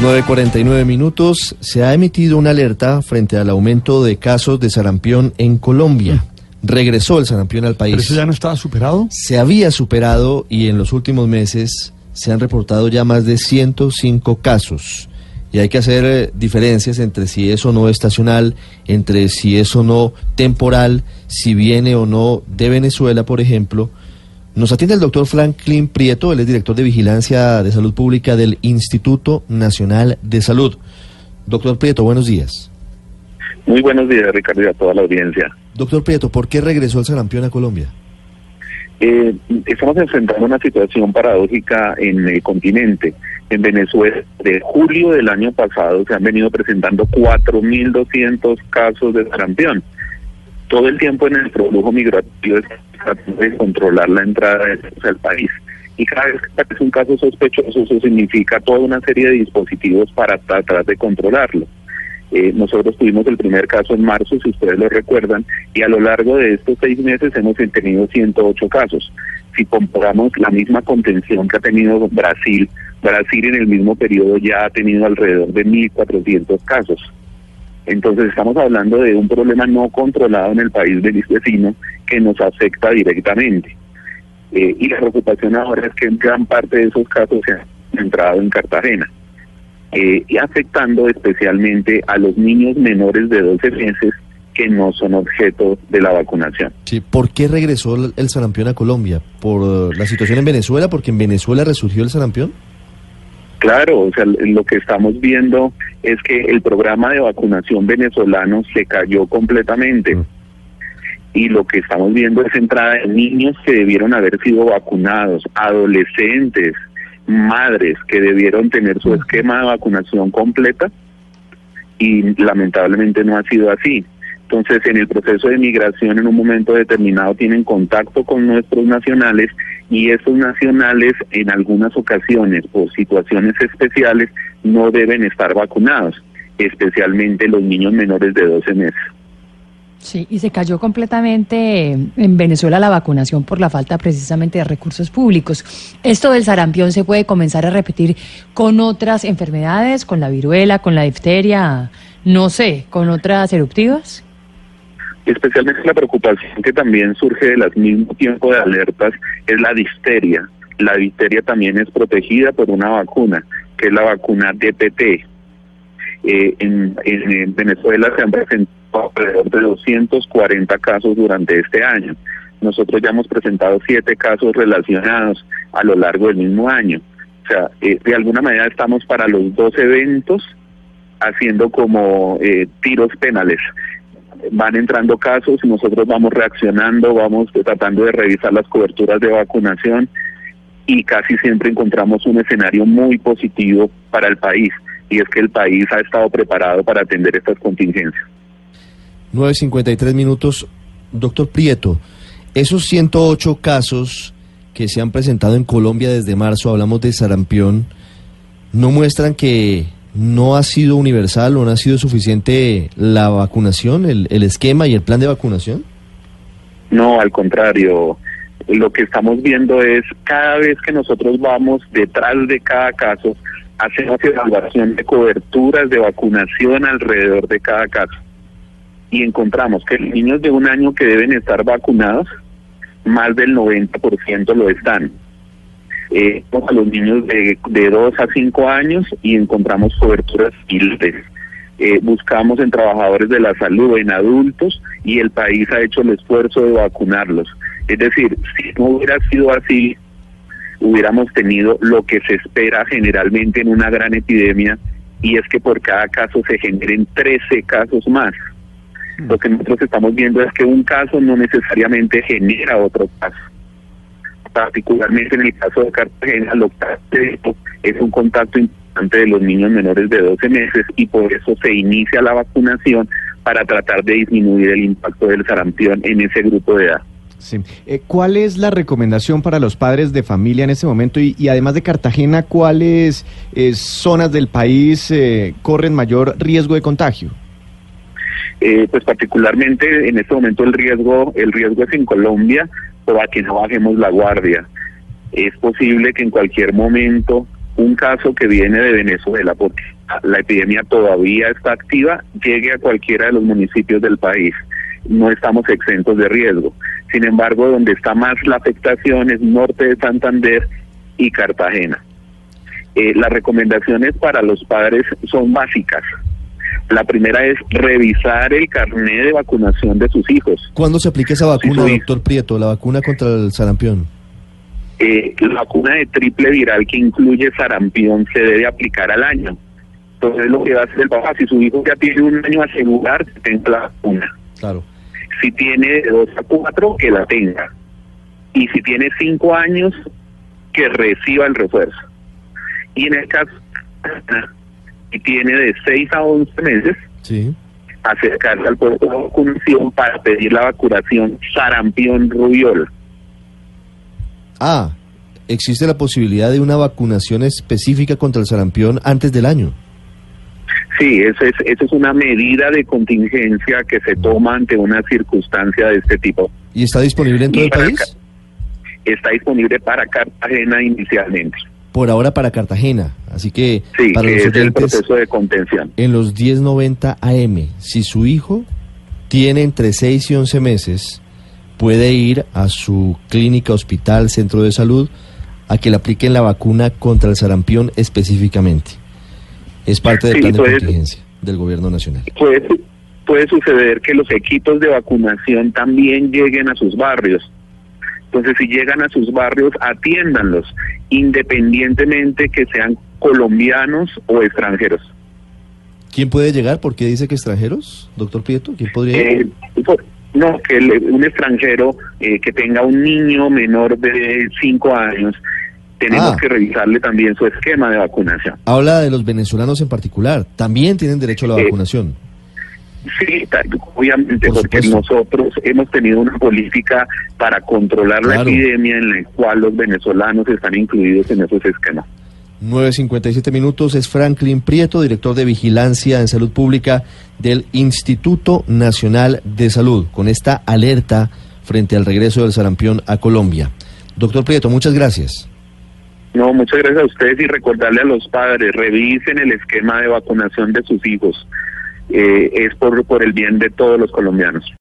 9.49 minutos. Se ha emitido una alerta frente al aumento de casos de sarampión en Colombia. Regresó el sarampión al país. ¿Pero eso ya no estaba superado? Se había superado y en los últimos meses se han reportado ya más de 105 casos. Y hay que hacer eh, diferencias entre si es o no estacional, entre si es o no temporal, si viene o no de Venezuela, por ejemplo. Nos atiende el doctor Franklin Prieto, él es director de Vigilancia de Salud Pública del Instituto Nacional de Salud. Doctor Prieto, buenos días. Muy buenos días, Ricardo, y a toda la audiencia. Doctor Prieto, ¿por qué regresó el sarampión a Colombia? Eh, estamos enfrentando una situación paradójica en el continente. En Venezuela, de julio del año pasado, se han venido presentando 4.200 casos de sarampión. Todo el tiempo en el flujo migratorio de controlar la entrada de país. Y cada vez que aparece un caso sospechoso, eso significa toda una serie de dispositivos para tratar de controlarlo. Eh, nosotros tuvimos el primer caso en marzo, si ustedes lo recuerdan, y a lo largo de estos seis meses hemos tenido 108 casos. Si comparamos la misma contención que ha tenido Brasil, Brasil en el mismo periodo ya ha tenido alrededor de 1.400 casos. Entonces estamos hablando de un problema no controlado en el país del vecino que nos afecta directamente. Eh, y la preocupación ahora es que gran parte de esos casos se han entrado en Cartagena. Eh, y afectando especialmente a los niños menores de 12 meses que no son objeto de la vacunación. Sí, ¿por qué regresó el sarampión a Colombia? ¿Por la situación en Venezuela? ¿Porque en Venezuela resurgió el sarampión? Claro, o sea, lo que estamos viendo es que el programa de vacunación venezolano se cayó completamente. Mm. Y lo que estamos viendo es entrada de niños que debieron haber sido vacunados, adolescentes, madres que debieron tener su mm. esquema de vacunación completa y lamentablemente no ha sido así. Entonces, en el proceso de migración, en un momento determinado, tienen contacto con nuestros nacionales y esos nacionales, en algunas ocasiones, por situaciones especiales, no deben estar vacunados, especialmente los niños menores de 12 meses. Sí, y se cayó completamente en Venezuela la vacunación por la falta precisamente de recursos públicos. ¿Esto del sarampión se puede comenzar a repetir con otras enfermedades, con la viruela, con la difteria, no sé, con otras eruptivas? Especialmente la preocupación que también surge del mismo tiempo de alertas es la difteria. La difteria también es protegida por una vacuna, que es la vacuna DPT. Eh, en, en, Venezuela se han presentado alrededor de 240 casos durante este año. Nosotros ya hemos presentado siete casos relacionados a lo largo del mismo año. O sea, eh, de alguna manera estamos para los dos eventos haciendo como eh, tiros penales van entrando casos y nosotros vamos reaccionando, vamos tratando de revisar las coberturas de vacunación y casi siempre encontramos un escenario muy positivo para el país y es que el país ha estado preparado para atender estas contingencias. 9.53 minutos. Doctor Prieto, esos 108 casos que se han presentado en Colombia desde marzo, hablamos de sarampión, no muestran que no ha sido universal o no ha sido suficiente la vacunación, el, el esquema y el plan de vacunación? No, al contrario. Lo que estamos viendo es cada vez que nosotros vamos detrás de cada caso, hacemos evaluación de coberturas de vacunación alrededor de cada caso. Y encontramos que los niños de un año que deben estar vacunados, más del 90% lo están eh, a los niños de, de 2 a 5 años y encontramos coberturas libres. Eh, buscamos en trabajadores de la salud, en adultos, y el país ha hecho el esfuerzo de vacunarlos. Es decir, si no hubiera sido así, hubiéramos tenido lo que se espera generalmente en una gran epidemia, y es que por cada caso se generen 13 casos más. Lo que nosotros estamos viendo es que un caso no necesariamente genera otro caso particularmente en el caso de Cartagena, lo que es un contacto importante de los niños menores de 12 meses y por eso se inicia la vacunación para tratar de disminuir el impacto del sarampión en ese grupo de edad. Sí. Eh, ¿Cuál es la recomendación para los padres de familia en este momento? Y, además de Cartagena, ¿cuáles eh, zonas del país eh, corren mayor riesgo de contagio? Eh, pues particularmente en este momento el riesgo, el riesgo es en Colombia, para que no bajemos la guardia. Es posible que en cualquier momento un caso que viene de Venezuela, porque la epidemia todavía está activa, llegue a cualquiera de los municipios del país. No estamos exentos de riesgo. Sin embargo, donde está más la afectación es norte de Santander y Cartagena. Eh, las recomendaciones para los padres son básicas. La primera es revisar el carnet de vacunación de sus hijos. ¿Cuándo se aplica esa vacuna, Sí, doctor Prieto, la vacuna contra el sarampión? Eh, la vacuna de triple viral que incluye sarampión se debe aplicar al año. Entonces lo que va a hacer el papá, si su hijo ya tiene un año, asegurar que tenga la vacuna. Claro. Si tiene de 2 a 4, que la tenga. Y si tiene 5 años, que reciba el refuerzo. Y en el caso, si tiene de 6 a 11 meses, Sí. acercarse al puesto de vacunación para pedir la vacunación sarampión rubiola. Ah, existe la posibilidad de una vacunación específica contra el sarampión antes del año. Sí, eso es, eso es una medida de contingencia que se toma ante una circunstancia de este tipo. ¿Y está disponible en todo Y el país? Está disponible para Cartagena inicialmente. Por ahora para Cartagena. Así que Sí, para que los es el oyentes, proceso de contención. en los 1090 AM, si su hijo tiene entre 6 y 11 meses, puede ir a su clínica, hospital, centro de salud, a que le apliquen la vacuna contra el sarampión específicamente. Es parte del Sí, plan de puede- contingencia del gobierno nacional. Puede, puede suceder que los equipos de vacunación también lleguen a sus barrios. Entonces, si llegan a sus barrios, atiéndanlos, independientemente que sean colombianos o extranjeros. ¿Quién puede llegar? ¿Por qué dice que extranjeros, doctor Prieto? ¿Quién podría? Eh, por- no, que un extranjero eh, que tenga un niño menor de 5 años, tenemos Ah. que revisarle también su esquema de vacunación. Habla de los venezolanos en particular. También tienen derecho a la Eh, vacunación. Sí, obviamente, Por porque nosotros hemos tenido una política para controlar la epidemia en la cual los venezolanos están incluidos en esos esquemas. 9.57 minutos es Franklin Prieto, director de Vigilancia en Salud Pública del Instituto Nacional de Salud, con esta alerta frente al regreso del sarampión a Colombia. Doctor Prieto, muchas gracias. No, muchas gracias a ustedes y recordarle a los padres, revisen el esquema de vacunación de sus hijos. Eh, es por, por el bien de todos los colombianos.